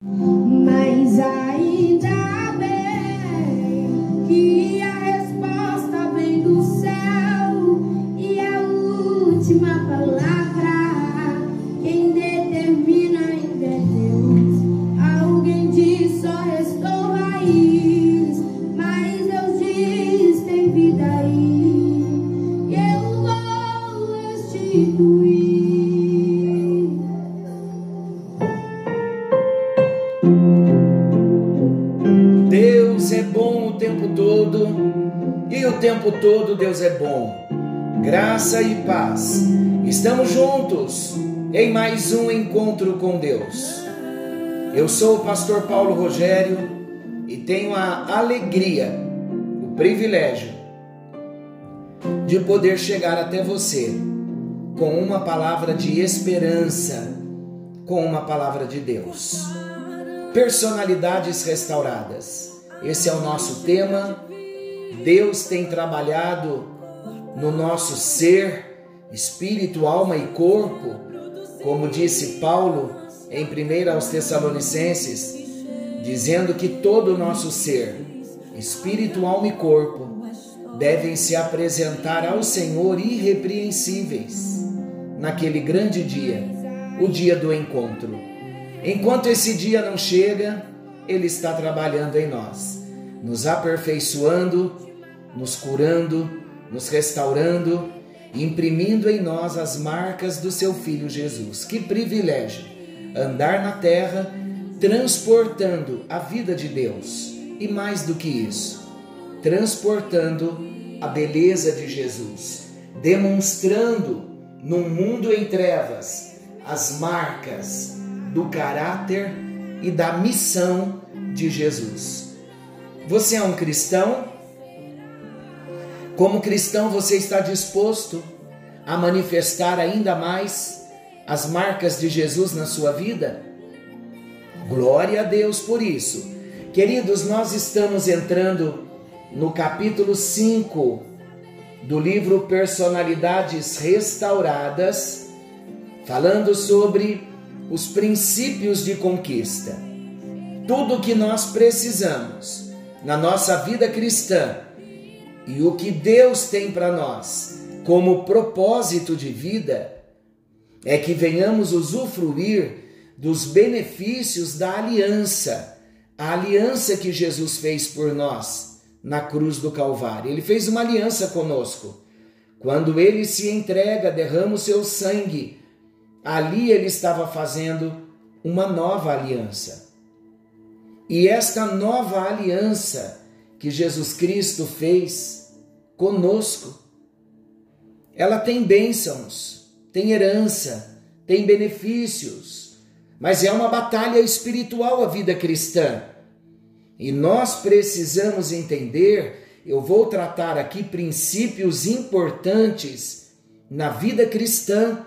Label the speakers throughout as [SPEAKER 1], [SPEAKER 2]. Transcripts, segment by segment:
[SPEAKER 1] Mas ainda bem
[SPEAKER 2] paz. Estamos juntos em mais um encontro com Deus. Eu sou o pastor Paulo Rogério e tenho a alegria, o privilégio de poder chegar até você com uma palavra de esperança, com uma palavra de Deus. Personalidades restauradas. Esse é o nosso tema. Deus tem trabalhado no nosso ser, espírito, alma e corpo, como disse Paulo em 1 aos Tessalonicenses, dizendo que todo o nosso ser, espírito, alma e corpo, devem se apresentar ao Senhor irrepreensíveis naquele grande dia, o dia do encontro. Enquanto esse dia não chega, Ele está trabalhando em nós, nos aperfeiçoando, nos curando, nos restaurando, imprimindo em nós as marcas do Seu Filho Jesus. Que privilégio andar na terra transportando a vida de Deus e mais do que isso, transportando a beleza de Jesus, demonstrando num mundo em trevas as marcas do caráter e da missão de Jesus. Você é um cristão? Como cristão, você está disposto a manifestar ainda mais as marcas de Jesus na sua vida? Glória a Deus por isso. Queridos, nós estamos entrando no capítulo 5 do livro Personalidades Restauradas, falando sobre os princípios de conquista. Tudo o que nós precisamos na nossa vida cristã e o que Deus tem para nós como propósito de vida é que venhamos usufruir dos benefícios da aliança, a aliança que Jesus fez por nós na cruz do Calvário. Ele fez uma aliança conosco. Quando ele se entrega, derrama o seu sangue Ali ele estava fazendo uma nova aliança. E esta nova aliança que Jesus Cristo fez conosco, ela tem bênçãos, tem herança, tem benefícios, mas é uma batalha espiritual a vida cristã. E nós precisamos entender, eu vou tratar aqui princípios importantes na vida cristã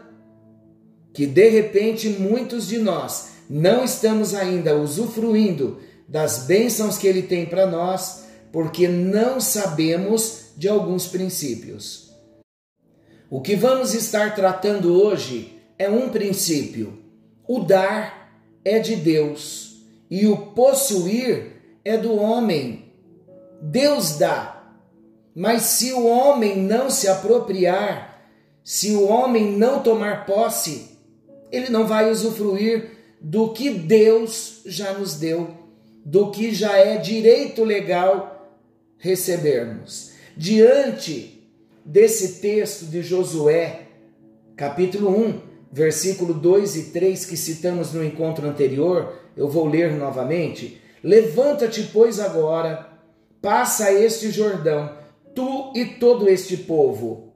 [SPEAKER 2] que de repente muitos de nós não estamos ainda usufruindo das bênçãos que Ele tem para nós, porque não sabemos de alguns princípios. O que vamos estar tratando hoje é um princípio. O dar é de Deus e o possuir é do homem. Deus dá, mas se o homem não se apropriar, se o homem não tomar posse, ele não vai usufruir do que Deus já nos deu, do que já é direito legal recebermos. Diante desse texto de Josué, capítulo 1, versículo 2 e 3 que citamos no encontro anterior, eu vou ler novamente. Levanta-te, pois, agora, passa este Jordão, tu e todo este povo.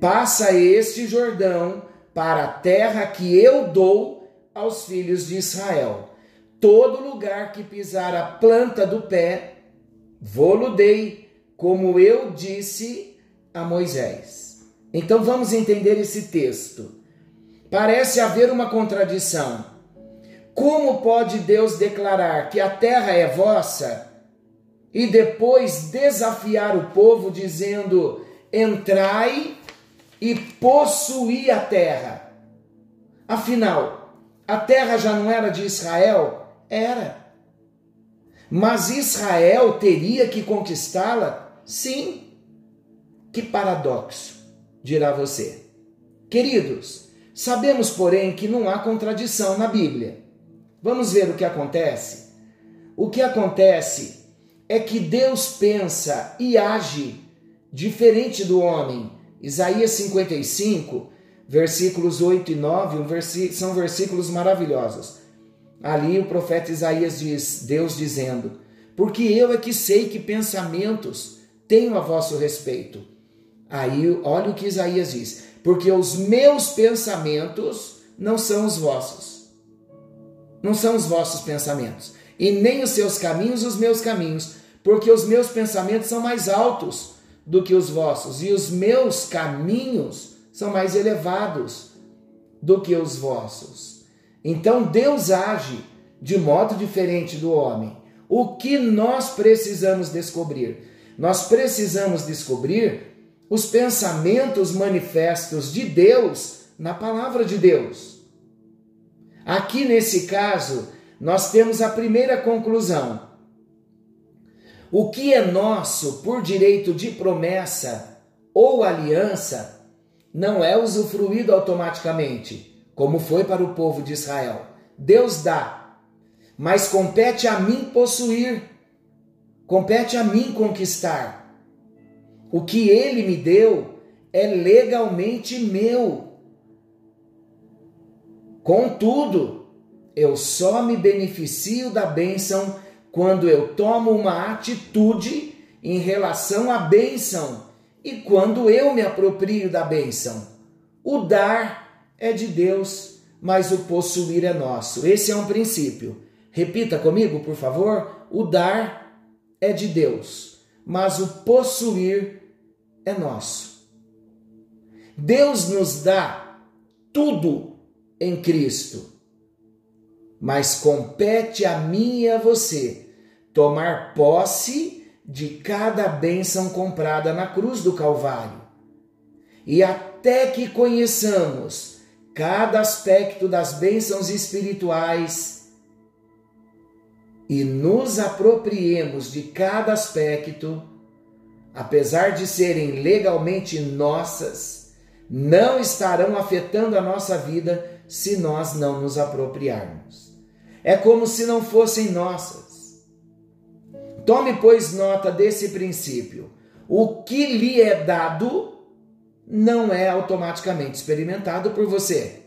[SPEAKER 2] Passa este Jordão para a terra que eu dou aos filhos de Israel. Todo lugar que pisar a planta do pé, vou-lo dei, como eu disse a Moisés. Então vamos entender esse texto. Parece haver uma contradição. Como pode Deus declarar que a terra é vossa e depois desafiar o povo dizendo: entrai e possuir a terra. Afinal, A terra já não era de Israel? Era. Mas Israel teria que conquistá-la? Sim. Que paradoxo, dirá você. Queridos, sabemos, porém, que não há contradição na Bíblia. Vamos ver o que acontece? O que acontece é que Deus pensa e age diferente do homem. Isaías 55, versículos 8 e 9 são versículos maravilhosos. Ali o profeta Isaías diz, Deus dizendo: Porque eu é que sei que pensamentos tenho a vosso respeito. Aí olha o que Isaías diz: Porque os meus pensamentos não são os vossos. Não são os vossos pensamentos, e nem os seus caminhos os meus caminhos, porque os meus pensamentos são mais altos do que os vossos, e os meus caminhos são mais elevados do que os vossos. Então Deus age de modo diferente do homem. O que nós precisamos descobrir? Nós precisamos descobrir os pensamentos manifestos de Deus na palavra de Deus. Aqui nesse caso, nós temos a primeira conclusão. O que é nosso por direito de promessa ou aliança não é usufruído automaticamente, como foi para o povo de Israel. Deus dá, mas compete a mim possuir, compete a mim conquistar. O que ele me deu é legalmente meu. Contudo, eu só me beneficio da bênção quando eu tomo uma atitude em relação à bênção e quando eu me aproprio da bênção. O dar é de Deus, mas o possuir é nosso. Esse é um princípio. Repita comigo, por favor. O dar é de Deus, mas o possuir é nosso. Deus nos dá tudo em Cristo, mas compete a mim e a você tomar posse de cada bênção comprada na cruz do Calvário. E até que conheçamos cada aspecto das bênçãos espirituais e nos apropriemos de cada aspecto, apesar de serem legalmente nossas, não estarão afetando a nossa vida se nós não nos apropriarmos. É como se não fossem nossas Tome, pois, nota desse princípio. O que lhe é dado não é automaticamente experimentado por você.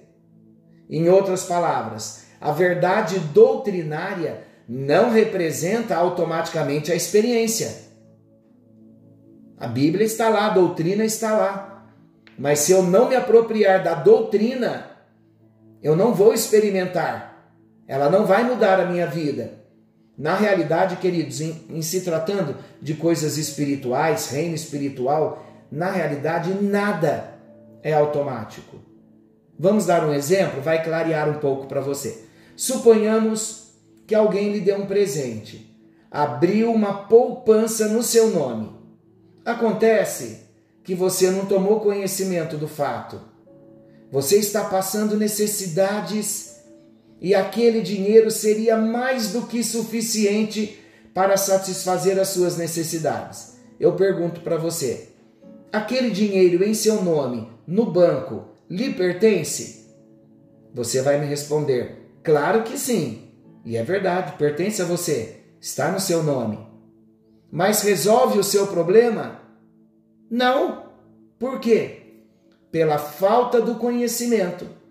[SPEAKER 2] Em outras palavras, a verdade doutrinária não representa automaticamente a experiência. A Bíblia está lá, a doutrina está lá. Mas se eu não me apropriar da doutrina, eu não vou experimentar. Ela não vai mudar a minha vida. Na realidade, queridos, em, em, se tratando de coisas espirituais, reino espiritual, na realidade nada é automático. Vamos dar um exemplo? Vai clarear um pouco para você. Suponhamos que alguém lhe deu um presente, abriu uma poupança no seu nome. Acontece que você não tomou conhecimento do fato. Você está passando necessidades e aquele dinheiro seria mais do que suficiente para satisfazer as suas necessidades. Eu pergunto para você: aquele dinheiro em seu nome, no banco, lhe pertence? Você vai me responder: claro que sim. E é verdade, pertence a você, está no seu nome. Mas resolve o seu problema? Não. Por quê? Pela falta do conhecimento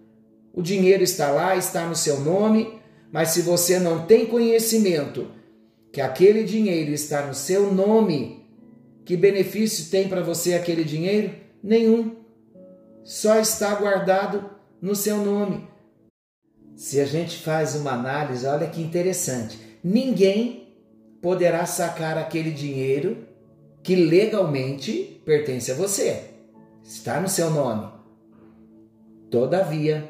[SPEAKER 2] o dinheiro está lá, está no seu nome, mas se você não tem conhecimento que aquele dinheiro está no seu nome, que benefício tem para você aquele dinheiro? Nenhum. Só está guardado no seu nome. Se a gente faz uma análise, olha que interessante. Ninguém poderá sacar aquele dinheiro que legalmente pertence a você. Está no seu nome. Todavia,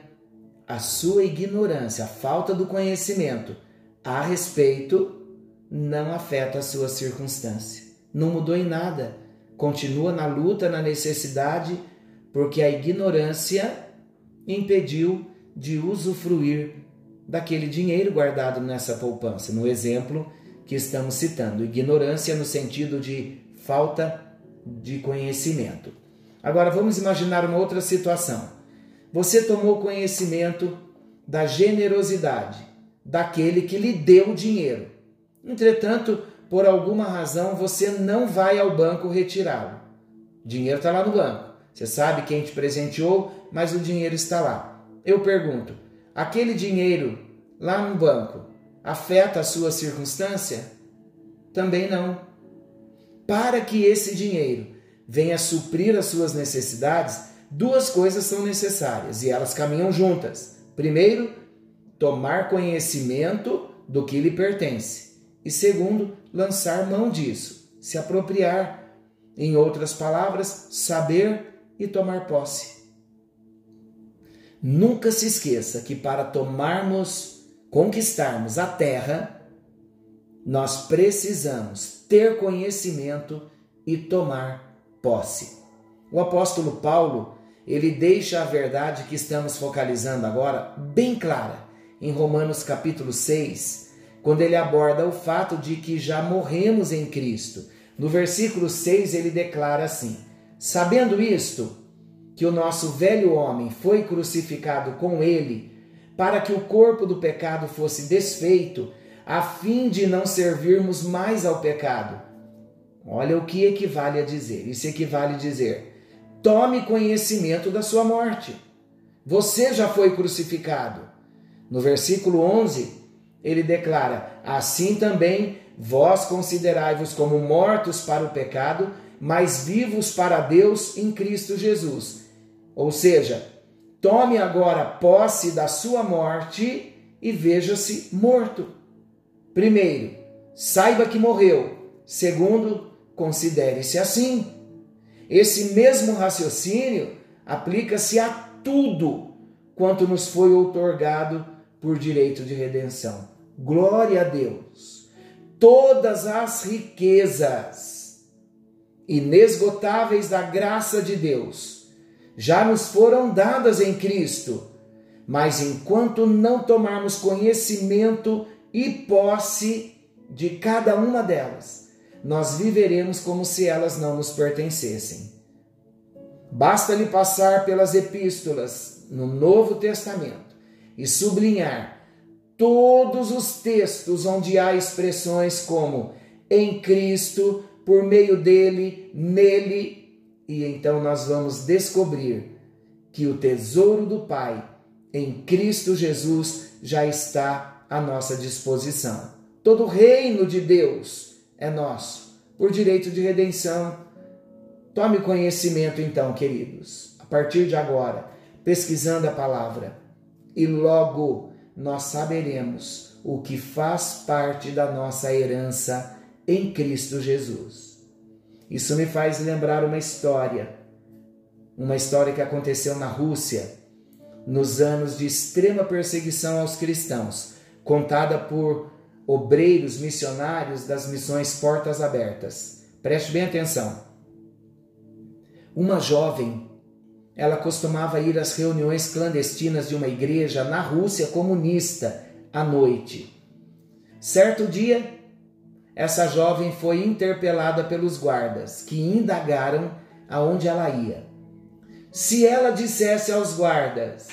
[SPEAKER 2] a sua ignorância, a falta do conhecimento a respeito não afeta a sua circunstância. Não mudou em nada. Continua na luta, na necessidade, porque a ignorância impediu de usufruir daquele dinheiro guardado nessa poupança, no exemplo que estamos citando. Ignorância no sentido de falta de conhecimento. Agora vamos imaginar uma outra situação. Você tomou conhecimento da generosidade daquele que lhe deu o dinheiro. Entretanto, por alguma razão, você não vai ao banco retirá-lo. O dinheiro está lá no banco. Você sabe quem te presenteou, mas o dinheiro está lá. Eu pergunto: aquele dinheiro lá no banco afeta a sua circunstância? Também não. Para que esse dinheiro venha suprir as suas necessidades, duas coisas são necessárias e elas caminham juntas. Primeiro, tomar conhecimento do que lhe pertence. E segundo, lançar mão disso, se apropriar. Em outras palavras, saber e tomar posse. Nunca se esqueça que para tomarmos, conquistarmos a terra, nós precisamos ter conhecimento e tomar posse. O apóstolo Paulo, ele deixa a verdade que estamos focalizando agora bem clara em Romanos capítulo 6, quando ele aborda o fato de que já morremos em Cristo. No versículo 6 ele declara assim: Sabendo isto, que o nosso velho homem foi crucificado com ele, para que o corpo do pecado fosse desfeito, a fim de não servirmos mais ao pecado. Olha o que equivale a dizer. Isso equivale a dizer: tome conhecimento da sua morte. Você já foi crucificado. No versículo 11, ele declara: Assim também vós considerai-vos como mortos para o pecado, mas vivos para Deus em Cristo Jesus. Ou seja, tome agora posse da sua morte e veja-se morto. Primeiro, saiba que morreu. Segundo, considere-se assim. Esse mesmo raciocínio aplica-se a tudo quanto nos foi outorgado por direito de redenção. Glória a Deus! Todas as riquezas inesgotáveis da graça de Deus já nos foram dadas em Cristo, mas enquanto não tomarmos conhecimento e posse de cada uma delas, nós viveremos como se elas não nos pertencessem. Basta-lhe passar pelas epístolas no Novo Testamento e sublinhar todos os textos onde há expressões como em Cristo, por meio dele, nele, e então nós vamos descobrir que o tesouro do Pai em Cristo Jesus já está à nossa disposição. Todo o reino de Deus é nosso, por direito de redenção. Tome conhecimento então, queridos, a partir de agora, pesquisando a palavra e logo nós saberemos o que faz parte da nossa herança em Cristo Jesus. Isso me faz lembrar uma história, uma história que aconteceu na Rússia, nos anos de extrema perseguição aos cristãos, contada por obreiros missionários das missões Portas Abertas. Preste bem atenção. Uma jovem ela costumava ir às reuniões clandestinas de uma igreja na Rússia comunista à noite. Certo dia, essa jovem foi interpelada pelos guardas, que indagaram aonde ela ia. Se ela dissesse aos guardas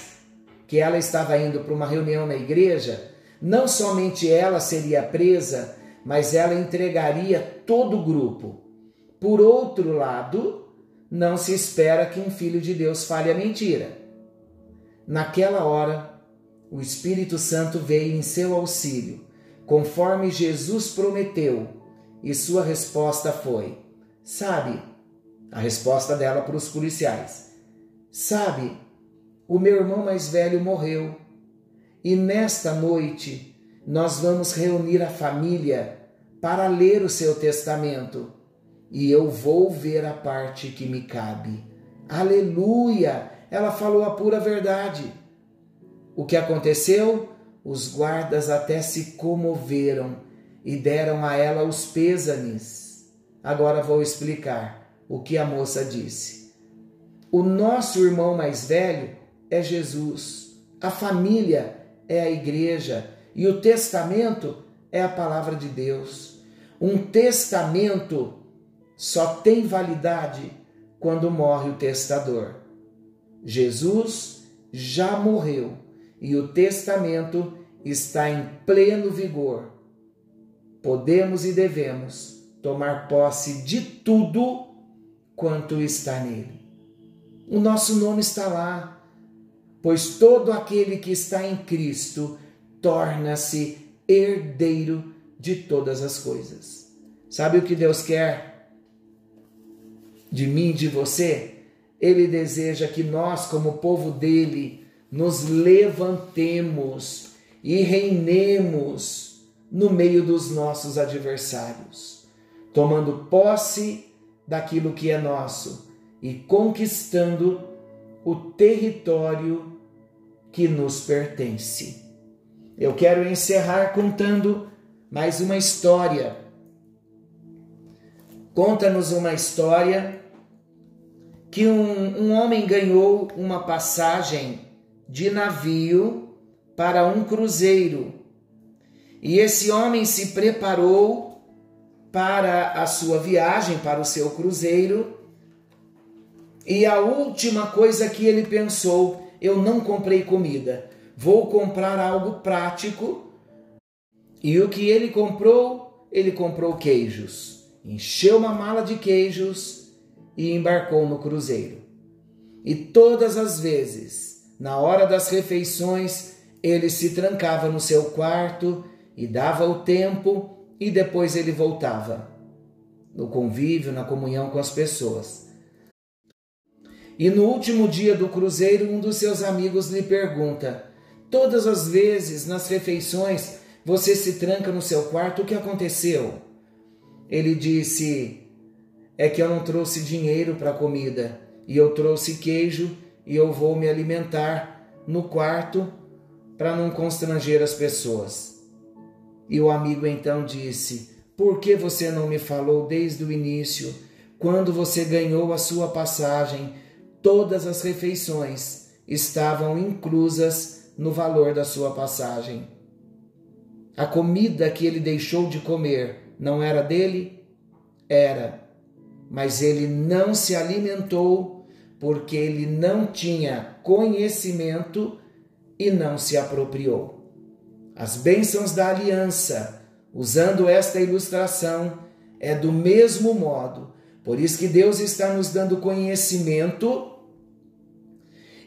[SPEAKER 2] que ela estava indo para uma reunião na igreja, não somente ela seria presa, mas ela entregaria todo o grupo. Por outro lado, não se espera que um filho de Deus fale a mentira. Naquela hora, o Espírito Santo veio em seu auxílio, conforme Jesus prometeu, e sua resposta foi: Sabe, a resposta dela para os policiais: Sabe, o meu irmão mais velho morreu, e nesta noite nós vamos reunir a família para ler o seu testamento e eu vou ver a parte que me cabe. Aleluia! Ela falou a pura verdade. O que aconteceu? Os guardas até se comoveram e deram a ela os pêsames. Agora vou explicar o que a moça disse. O nosso irmão mais velho é Jesus. A família é a igreja e o testamento é a palavra de Deus. Um testamento só tem validade quando morre o testador. Jesus já morreu e o testamento está em pleno vigor. Podemos e devemos tomar posse de tudo quanto está nele. O nosso nome está lá, pois todo aquele que está em Cristo torna-se herdeiro de todas as coisas. Sabe o que Deus quer de mim, de você? Ele deseja que nós, como povo dele, nos levantemos e reinemos no meio dos nossos adversários, tomando posse daquilo que é nosso e conquistando o território que nos pertence. Eu quero encerrar contando mais uma história. Conta-nos uma história que um, um homem ganhou uma passagem de navio para um cruzeiro. E esse homem se preparou para a sua viagem, para o seu cruzeiro. E a última coisa que ele pensou: eu não comprei comida, vou comprar algo prático. E o que ele comprou? Ele comprou queijos. Encheu uma mala de queijos e embarcou no cruzeiro. E todas as vezes, na hora das refeições, ele se trancava no seu quarto e dava o tempo e depois ele voltava no convívio, na comunhão com as pessoas. E no último dia do cruzeiro, um dos seus amigos lhe pergunta: Todas as vezes nas refeições você se tranca no seu quarto, o que aconteceu? Ele disse: É que eu não trouxe dinheiro para comida, e eu trouxe queijo, e eu vou me alimentar no quarto para não constranger as pessoas. E o amigo então disse: Por que você não me falou desde o início, quando você ganhou a sua passagem? Todas as refeições estavam inclusas no valor da sua passagem. A comida que ele deixou de comer não era dele? Era. Mas ele não se alimentou porque ele não tinha conhecimento e não se apropriou. As bênçãos da aliança, usando esta ilustração, é do mesmo modo. Por isso que Deus está nos dando conhecimento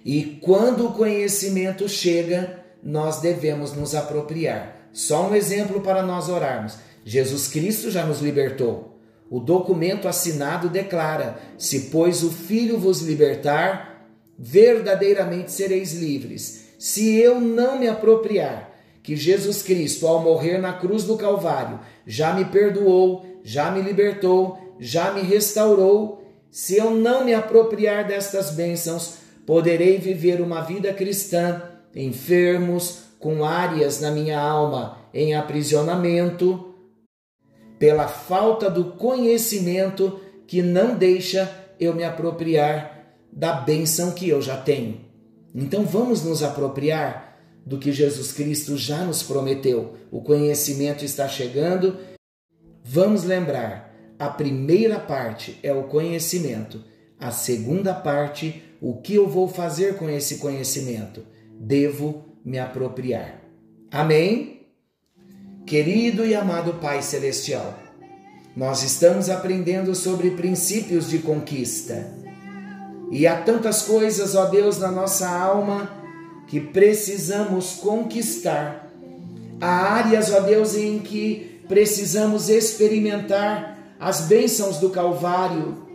[SPEAKER 2] e quando o conhecimento chega, nós devemos nos apropriar. Só um exemplo para nós orarmos. Jesus Cristo já nos libertou. O documento assinado declara: Se, pois, o Filho vos libertar, verdadeiramente sereis livres. Se eu não me apropriar, que Jesus Cristo, ao morrer na cruz do Calvário, já me perdoou, já me libertou, já me restaurou. Se eu não me apropriar destas bênçãos, poderei viver uma vida cristã, enfermos, com áreas na minha alma em aprisionamento, pela falta do conhecimento que não deixa eu me apropriar da bênção que eu já tenho. Então vamos nos apropriar do que Jesus Cristo já nos prometeu. O conhecimento está chegando. Vamos lembrar: a primeira parte é o conhecimento, a segunda parte, o que eu vou fazer com esse conhecimento? Devo me apropriar. Amém? Querido e amado Pai Celestial, nós estamos aprendendo sobre princípios de conquista. E há tantas coisas, ó Deus, na nossa alma que precisamos conquistar. Há áreas, ó Deus, em que precisamos experimentar as bênçãos do Calvário.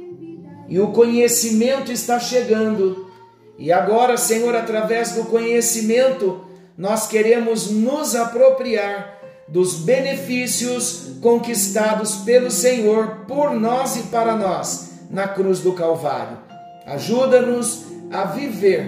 [SPEAKER 2] E o conhecimento está chegando. E agora, Senhor, através do conhecimento, nós queremos nos apropriar dos benefícios conquistados pelo Senhor por nós e para nós na cruz do Calvário. Ajuda-nos a viver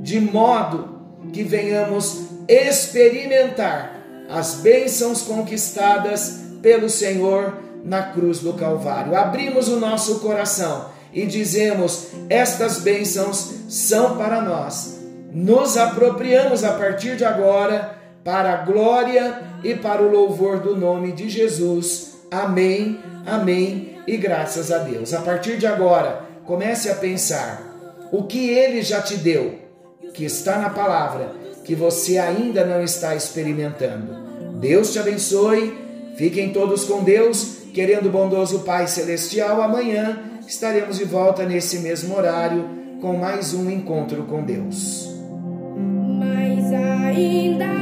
[SPEAKER 2] de modo que venhamos experimentar as bênçãos conquistadas pelo Senhor na cruz do Calvário. Abrimos o nosso coração e dizemos: estas bênçãos são para nós. Nos apropriamos a partir de agora para a glória e para o louvor do nome de Jesus. Amém, amém e graças a Deus. A partir de agora, comece a pensar o que ele já te deu, que está na palavra, que você ainda não está experimentando. Deus te abençoe, fiquem todos com Deus, querendo o bondoso Pai Celestial. Amanhã estaremos de volta nesse mesmo horário com mais um encontro com Deus.
[SPEAKER 1] Mas ainda